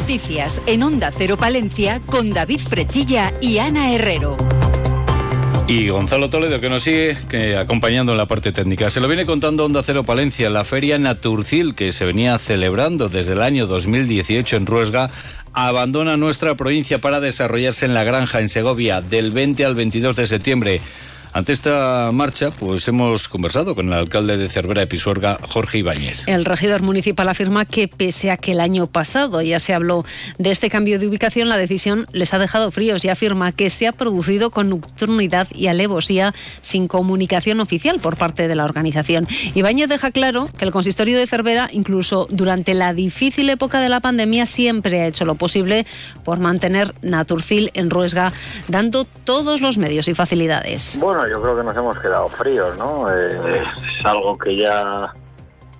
Noticias en Onda Cero Palencia con David Frechilla y Ana Herrero. Y Gonzalo Toledo, que nos sigue acompañando en la parte técnica. Se lo viene contando Onda Cero Palencia, la feria Naturcil, que se venía celebrando desde el año 2018 en Ruesga, abandona nuestra provincia para desarrollarse en la granja en Segovia del 20 al 22 de septiembre. Ante esta marcha, pues hemos conversado con el alcalde de Cervera de Pisuerga, Jorge Ibáñez. El regidor municipal afirma que pese a que el año pasado ya se habló de este cambio de ubicación, la decisión les ha dejado fríos y afirma que se ha producido con nocturnidad y alevosía sin comunicación oficial por parte de la organización. Ibáñez deja claro que el consistorio de Cervera, incluso durante la difícil época de la pandemia, siempre ha hecho lo posible por mantener Naturcil en Ruesga, dando todos los medios y facilidades. Bueno, yo creo que nos hemos quedado fríos, ¿no? Eh, es algo que ya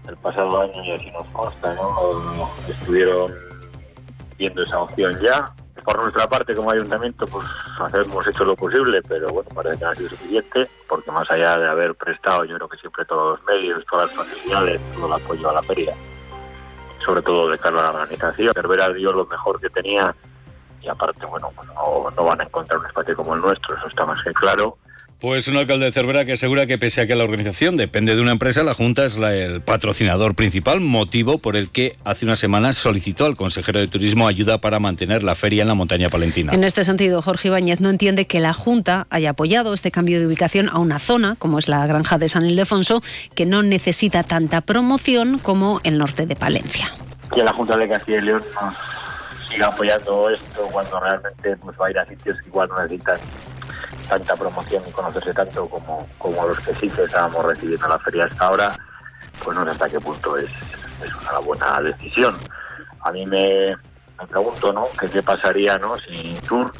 el pasado año ya sí nos consta, ¿no? Estuvieron viendo esa opción ya. Por nuestra parte, como ayuntamiento, pues hemos hecho lo posible, pero bueno, parece que no ha sido suficiente, porque más allá de haber prestado, yo creo que siempre todos los medios, todas las facilidades, todo el apoyo a la feria, sobre todo de cara a la organización, Cervera dio lo mejor que tenía y aparte, bueno, pues no, no van a encontrar un espacio como el nuestro, eso está más que claro pues un alcalde de Cervera que asegura que pese a que la organización depende de una empresa, la Junta es el patrocinador principal, motivo por el que hace unas semanas solicitó al consejero de Turismo ayuda para mantener la feria en la montaña palentina. En este sentido, Jorge Ibáñez no entiende que la Junta haya apoyado este cambio de ubicación a una zona, como es la granja de San Ildefonso, que no necesita tanta promoción como el norte de Palencia. Que la Junta de Castilla y León nos siga apoyando esto cuando realmente va a ir a sitios que igual no necesitan tanta promoción y conocerse tanto como, como los que sí que estábamos recibiendo en la feria hasta ahora, pues no sé hasta qué punto es, una buena decisión. A mí me, me pregunto, ¿no? Qué pasaría, ¿no? Si Tour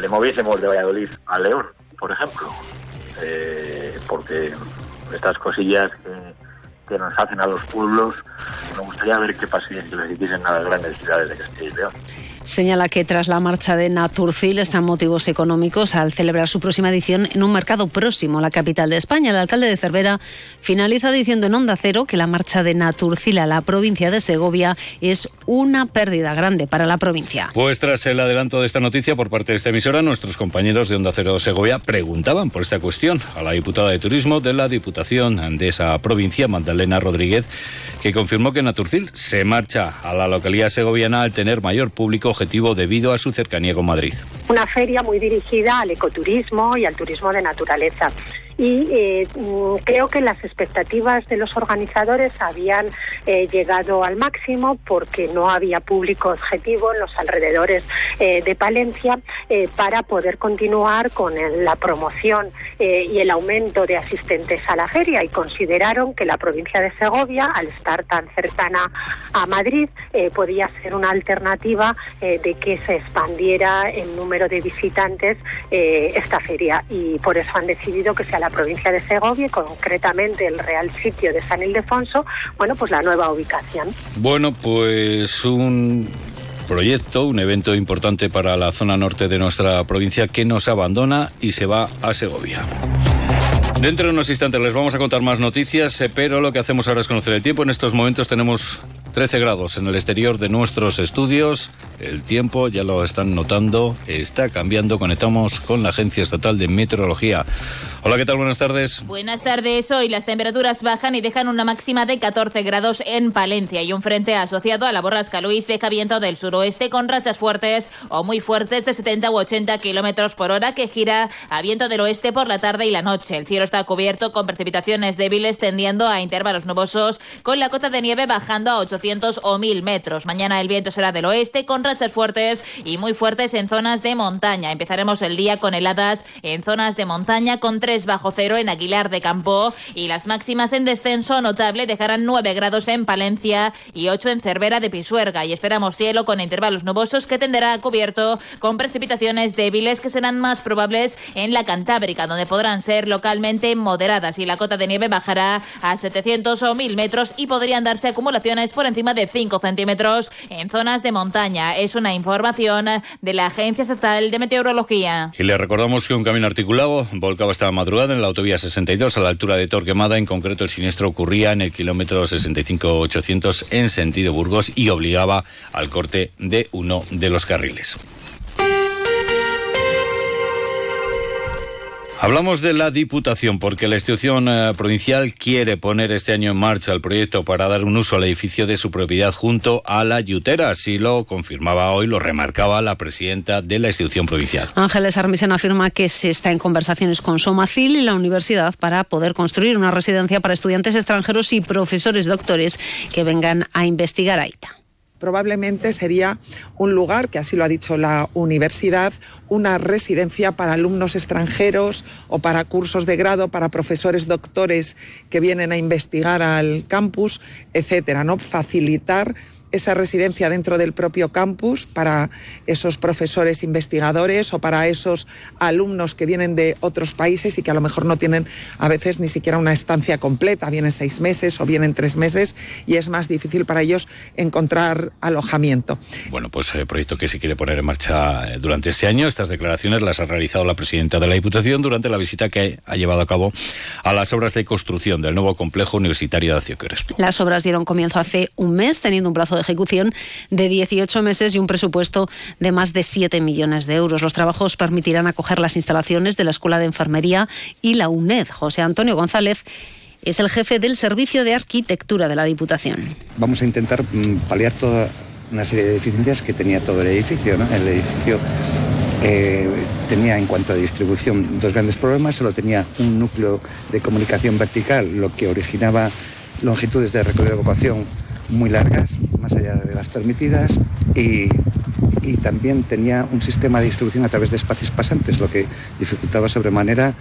le moviésemos de Valladolid a León, por ejemplo. Eh, porque estas cosillas que, que, nos hacen a los pueblos, me gustaría ver qué pasaría si les hiciesen a las grandes ciudades de Castilla y León. Señala que tras la marcha de Naturcil están motivos económicos al celebrar su próxima edición en un mercado próximo a la capital de España. El alcalde de Cervera finaliza diciendo en Onda Cero que la marcha de Naturcil a la provincia de Segovia es una pérdida grande para la provincia. Pues tras el adelanto de esta noticia por parte de esta emisora, nuestros compañeros de Onda Cero Segovia preguntaban por esta cuestión a la diputada de Turismo de la Diputación de esa provincia, Magdalena Rodríguez, que confirmó que Naturcil se marcha a la localidad segoviana al tener mayor público objetivo debido a su cercanía con Madrid. Una feria muy dirigida al ecoturismo y al turismo de naturaleza y eh, mm, creo que las expectativas de los organizadores habían eh, llegado al máximo porque no había público objetivo en los alrededores eh, de Palencia para poder continuar con la promoción y el aumento de asistentes a la feria. Y consideraron que la provincia de Segovia, al estar tan cercana a Madrid, podía ser una alternativa de que se expandiera el número de visitantes esta feria. Y por eso han decidido que sea la provincia de Segovia, concretamente el Real Sitio de San Ildefonso, bueno, pues la nueva ubicación. Bueno, pues un proyecto, un evento importante para la zona norte de nuestra provincia que nos abandona y se va a Segovia. Dentro de unos instantes les vamos a contar más noticias, eh, pero lo que hacemos ahora es conocer el tiempo. En estos momentos tenemos 13 grados en el exterior de nuestros estudios. El tiempo, ya lo están notando, está cambiando. Conectamos con la Agencia Estatal de Meteorología. Hola, ¿qué tal? Buenas tardes. Buenas tardes. Hoy las temperaturas bajan y dejan una máxima de 14 grados en Palencia y un frente asociado a la borrasca Luis deja viento del suroeste con rachas fuertes o muy fuertes de 70 u 80 kilómetros por hora que gira a viento del oeste por la tarde y la noche. El cielo está cubierto con precipitaciones débiles tendiendo a intervalos nubosos con la cota de nieve bajando a 800 o 1000 metros. Mañana el viento será del oeste con rachas fuertes y muy fuertes en zonas de montaña. Empezaremos el día con heladas en zonas de montaña con 3 bajo cero en Aguilar de Campo y las máximas en descenso notable dejarán 9 grados en Palencia y 8 en Cervera de Pisuerga y esperamos cielo con intervalos nubosos que tenderá a cubierto con precipitaciones débiles que serán más probables en la Cantábrica donde podrán ser localmente moderadas y la cota de nieve bajará a 700 o 1000 metros y podrían darse acumulaciones por encima encima de 5 centímetros en zonas de montaña. Es una información de la Agencia Estatal de Meteorología. Y le recordamos que un camino articulado volcaba esta madrugada en la autovía 62 a la altura de Torquemada. En concreto, el siniestro ocurría en el kilómetro 65-800 en sentido Burgos y obligaba al corte de uno de los carriles. Hablamos de la Diputación porque la institución eh, provincial quiere poner este año en marcha el proyecto para dar un uso al edificio de su propiedad junto a la Yutera. Así lo confirmaba hoy, lo remarcaba la presidenta de la institución provincial. Ángeles Armisen afirma que se está en conversaciones con Somacil y la universidad para poder construir una residencia para estudiantes extranjeros y profesores doctores que vengan a investigar a probablemente sería un lugar, que así lo ha dicho la universidad, una residencia para alumnos extranjeros o para cursos de grado, para profesores doctores que vienen a investigar al campus, etcétera, ¿no? Facilitar esa residencia dentro del propio campus para esos profesores investigadores o para esos alumnos que vienen de otros países y que a lo mejor no tienen a veces ni siquiera una estancia completa, vienen seis meses o vienen tres meses y es más difícil para ellos encontrar alojamiento. Bueno, pues el proyecto que se quiere poner en marcha eh, durante este año, estas declaraciones las ha realizado la presidenta de la Diputación durante la visita que ha llevado a cabo a las obras de construcción del nuevo complejo universitario de Acio Las obras dieron comienzo hace un mes, teniendo un plazo de ejecución de 18 meses y un presupuesto de más de 7 millones de euros. Los trabajos permitirán acoger las instalaciones de la Escuela de Enfermería y la UNED. José Antonio González es el jefe del Servicio de Arquitectura de la Diputación. Vamos a intentar mm, paliar toda una serie de deficiencias que tenía todo el edificio. El edificio eh, tenía en cuanto a distribución dos grandes problemas. Solo tenía un núcleo de comunicación vertical, lo que originaba longitudes de recorrido de evacuación muy largas, más allá de las permitidas, y, también tenía un sistema de distribución a través de espacios pasantes, lo que dificultaba sobremanera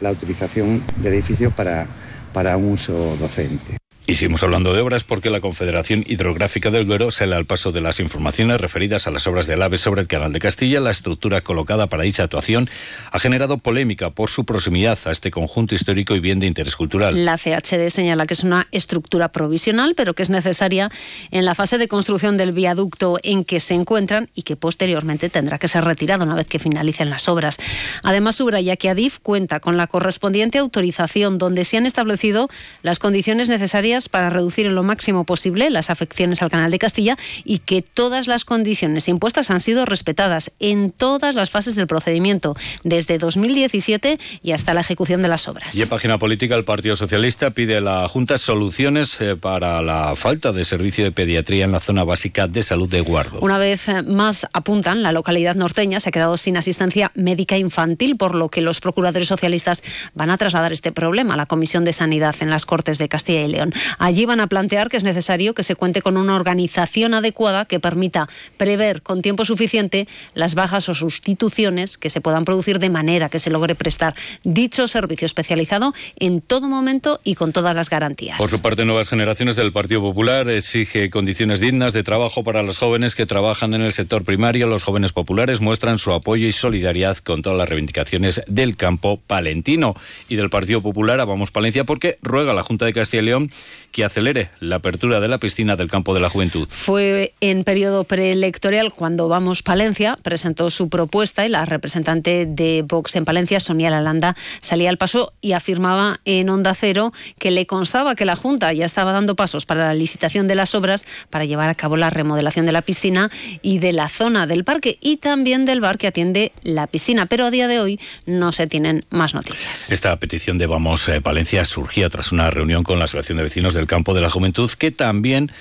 la utilización del edificio para, para un uso docente. Y seguimos hablando de obras porque la Confederación Hidrográfica del Duero sale al paso de las informaciones referidas a las obras del AVE sobre el Canal de Castilla. La estructura colocada para dicha actuación ha generado polémica por su proximidad a este conjunto histórico y bien de interés cultural. La CHD señala que es una estructura provisional, pero que es necesaria en la fase de construcción del viaducto en que se encuentran y que posteriormente tendrá que ser retirado una vez que finalicen las obras. Además, subraya que ADIF cuenta con la correspondiente autorización donde se han establecido las condiciones necesarias para reducir en lo máximo posible las afecciones al Canal de Castilla y que todas las condiciones impuestas han sido respetadas en todas las fases del procedimiento, desde 2017 y hasta la ejecución de las obras. Y en página política, el Partido Socialista pide a la Junta soluciones eh, para la falta de servicio de pediatría en la zona básica de salud de Guardo. Una vez más apuntan, la localidad norteña se ha quedado sin asistencia médica infantil, por lo que los procuradores socialistas van a trasladar este problema a la Comisión de Sanidad en las Cortes de Castilla y León. Allí van a plantear que es necesario que se cuente con una organización adecuada que permita prever con tiempo suficiente las bajas o sustituciones que se puedan producir de manera que se logre prestar dicho servicio especializado en todo momento y con todas las garantías. Por su parte, Nuevas Generaciones del Partido Popular exige condiciones dignas de trabajo para los jóvenes que trabajan en el sector primario. Los jóvenes populares muestran su apoyo y solidaridad con todas las reivindicaciones del campo palentino y del Partido Popular a Vamos Palencia porque ruega a la Junta de Castilla y León que acelere la apertura de la piscina del campo de la juventud. Fue en periodo preelectoral cuando Vamos Palencia presentó su propuesta y la representante de Vox en Palencia, Sonia Lalanda, salía al paso y afirmaba en Onda Cero que le constaba que la Junta ya estaba dando pasos para la licitación de las obras para llevar a cabo la remodelación de la piscina y de la zona del parque y también del bar que atiende la piscina. Pero a día de hoy no se tienen más noticias. Esta petición de Vamos eh, Palencia surgía tras una reunión con la Asociación de Vecinos del Campo de la Juventud, que también,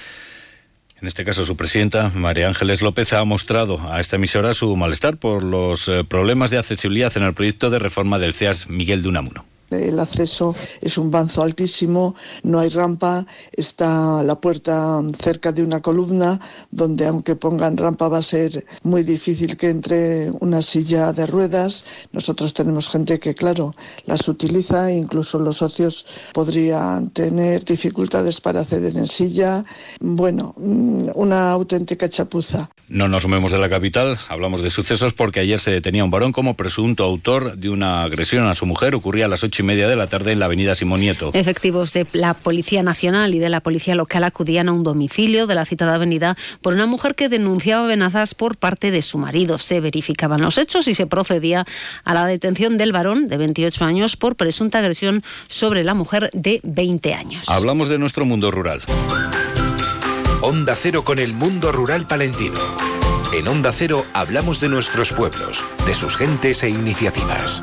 en este caso su presidenta, María Ángeles López, ha mostrado a esta emisora su malestar por los eh, problemas de accesibilidad en el proyecto de reforma del CEAS Miguel de Unamuno. El acceso es un banzo altísimo, no hay rampa, está la puerta cerca de una columna donde aunque pongan rampa va a ser muy difícil que entre una silla de ruedas. Nosotros tenemos gente que, claro, las utiliza, incluso los socios podrían tener dificultades para acceder en silla. Bueno, mm, una auténtica chapuza. No nos movemos de la capital, hablamos de sucesos porque ayer se detenía un varón como presunto autor de una agresión a su mujer, ocurría a las 8 ocho y media de la tarde en la avenida Simón Nieto. Efectivos de la Policía Nacional y de la Policía Local acudían a un domicilio de la citada avenida por una mujer que denunciaba amenazas por parte de su marido. Se verificaban los hechos y se procedía a la detención del varón de 28 años por presunta agresión sobre la mujer de 20 años. Hablamos de nuestro mundo rural. Onda Cero con el mundo rural palentino. En Onda Cero hablamos de nuestros pueblos, de sus gentes e iniciativas.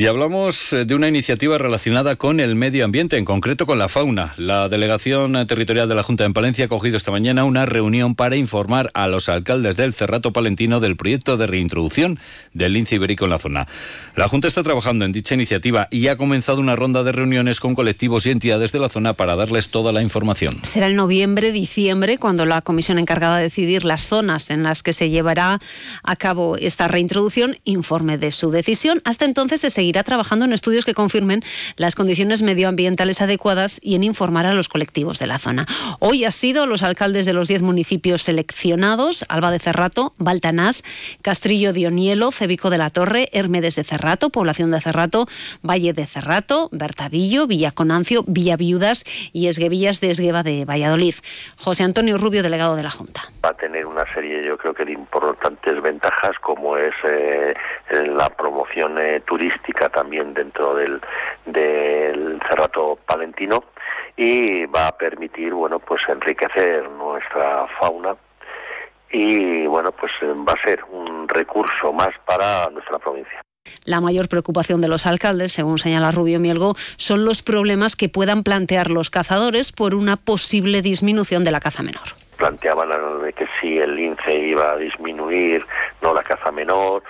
Y hablamos eh, de una iniciativa relacionada con el medio ambiente, en concreto con la fauna. La Delegación Territorial de la Junta de Palencia ha cogido esta mañana una reunión para informar a los alcaldes del Cerrato Palentino del proyecto de reintroducción del lince ibérico en la zona. La Junta está trabajando en dicha iniciativa y ha comenzado una ronda de reuniones con colectivos y entidades de la zona para darles toda la información. Será en noviembre, diciembre, cuando la comisión encargada de decidir las zonas en las que se llevará a cabo esta reintroducción informe de su decisión. Hasta entonces se seguirá irá trabajando en estudios que confirmen las condiciones medioambientales adecuadas y en informar a los colectivos de la zona. Hoy ha sido los alcaldes de los 10 municipios seleccionados, Alba de Cerrato, Baltanás, Castrillo de Onielo, Cebico de la Torre, Hermedes de Cerrato, Población de Cerrato, Valle de Cerrato, Bertavillo, Villaconancio, Villaviudas y Esguevillas de Esgueva de Valladolid. José Antonio Rubio, delegado de la Junta. Va a tener una serie, yo creo que de importantes ventajas, como es eh, la promoción eh, turística también dentro del, del Cerrato Palentino y va a permitir, bueno, pues enriquecer nuestra fauna y, bueno, pues va a ser un recurso más para nuestra provincia. La mayor preocupación de los alcaldes, según señala Rubio Mielgo, son los problemas que puedan plantear los cazadores por una posible disminución de la caza menor. Planteaban que si el lince iba a disminuir, no la caza menor,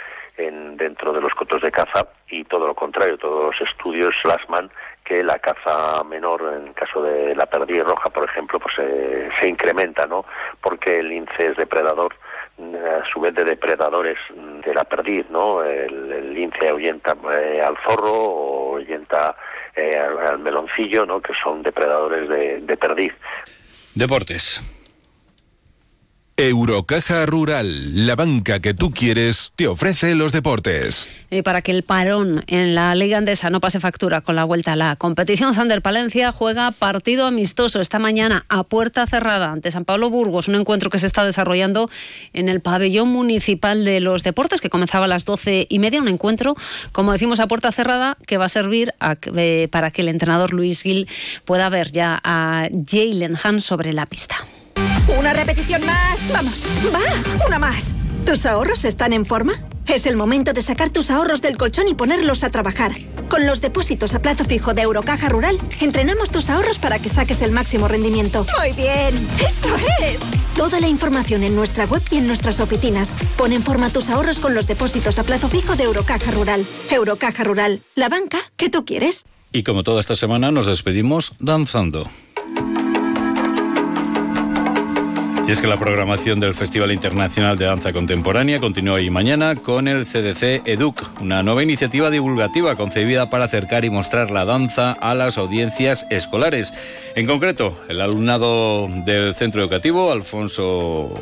dentro de los cotos de caza y todo lo contrario, todos los estudios plasman que la caza menor, en caso de la perdiz roja, por ejemplo, pues eh, se incrementa, ¿no? Porque el lince es depredador, a su vez de depredadores de la perdiz, ¿no? El, lince ahuyenta eh, al zorro o ahuyenta eh, al, meloncillo, ¿no? Que son depredadores de, de perdiz. Deportes. Eurocaja Rural, la banca que tú quieres, te ofrece los deportes. Y para que el parón en la Liga Andesa no pase factura con la vuelta a la competición, Zander Palencia juega partido amistoso esta mañana a puerta cerrada ante San Pablo Burgos, un encuentro que se está desarrollando en el pabellón municipal de los deportes que comenzaba a las doce y media, un encuentro, como decimos, a puerta cerrada que va a servir eh, para que el entrenador Luis Gil pueda ver ya a Jalen Hans sobre la pista. Una repetición más. Vamos. Va. Una más. ¿Tus ahorros están en forma? Es el momento de sacar tus ahorros del colchón y ponerlos a trabajar. Con los depósitos a plazo fijo de Eurocaja Rural, entrenamos tus ahorros para que saques el máximo rendimiento. Muy bien. Eso es. Toda la información en nuestra web y en nuestras oficinas. Pon en forma tus ahorros con los depósitos a plazo fijo de Eurocaja Rural. Eurocaja Rural, la banca que tú quieres. Y como toda esta semana nos despedimos danzando. Y es que la programación del Festival Internacional de Danza Contemporánea continúa hoy y mañana con el CDC EDUC, una nueva iniciativa divulgativa concebida para acercar y mostrar la danza a las audiencias escolares. En concreto, el alumnado del centro educativo, Alfonso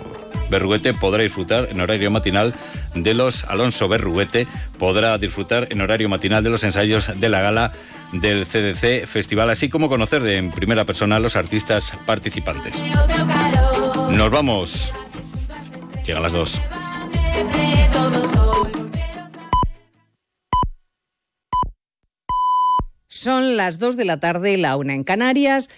Berruguete, podrá disfrutar en horario matinal de los Alonso Berruguete, podrá disfrutar en horario matinal de los ensayos de la gala del CDC Festival, así como conocer en primera persona a los artistas participantes. Nos vamos. Llegan las dos. Son las dos de la tarde, la una en Canarias.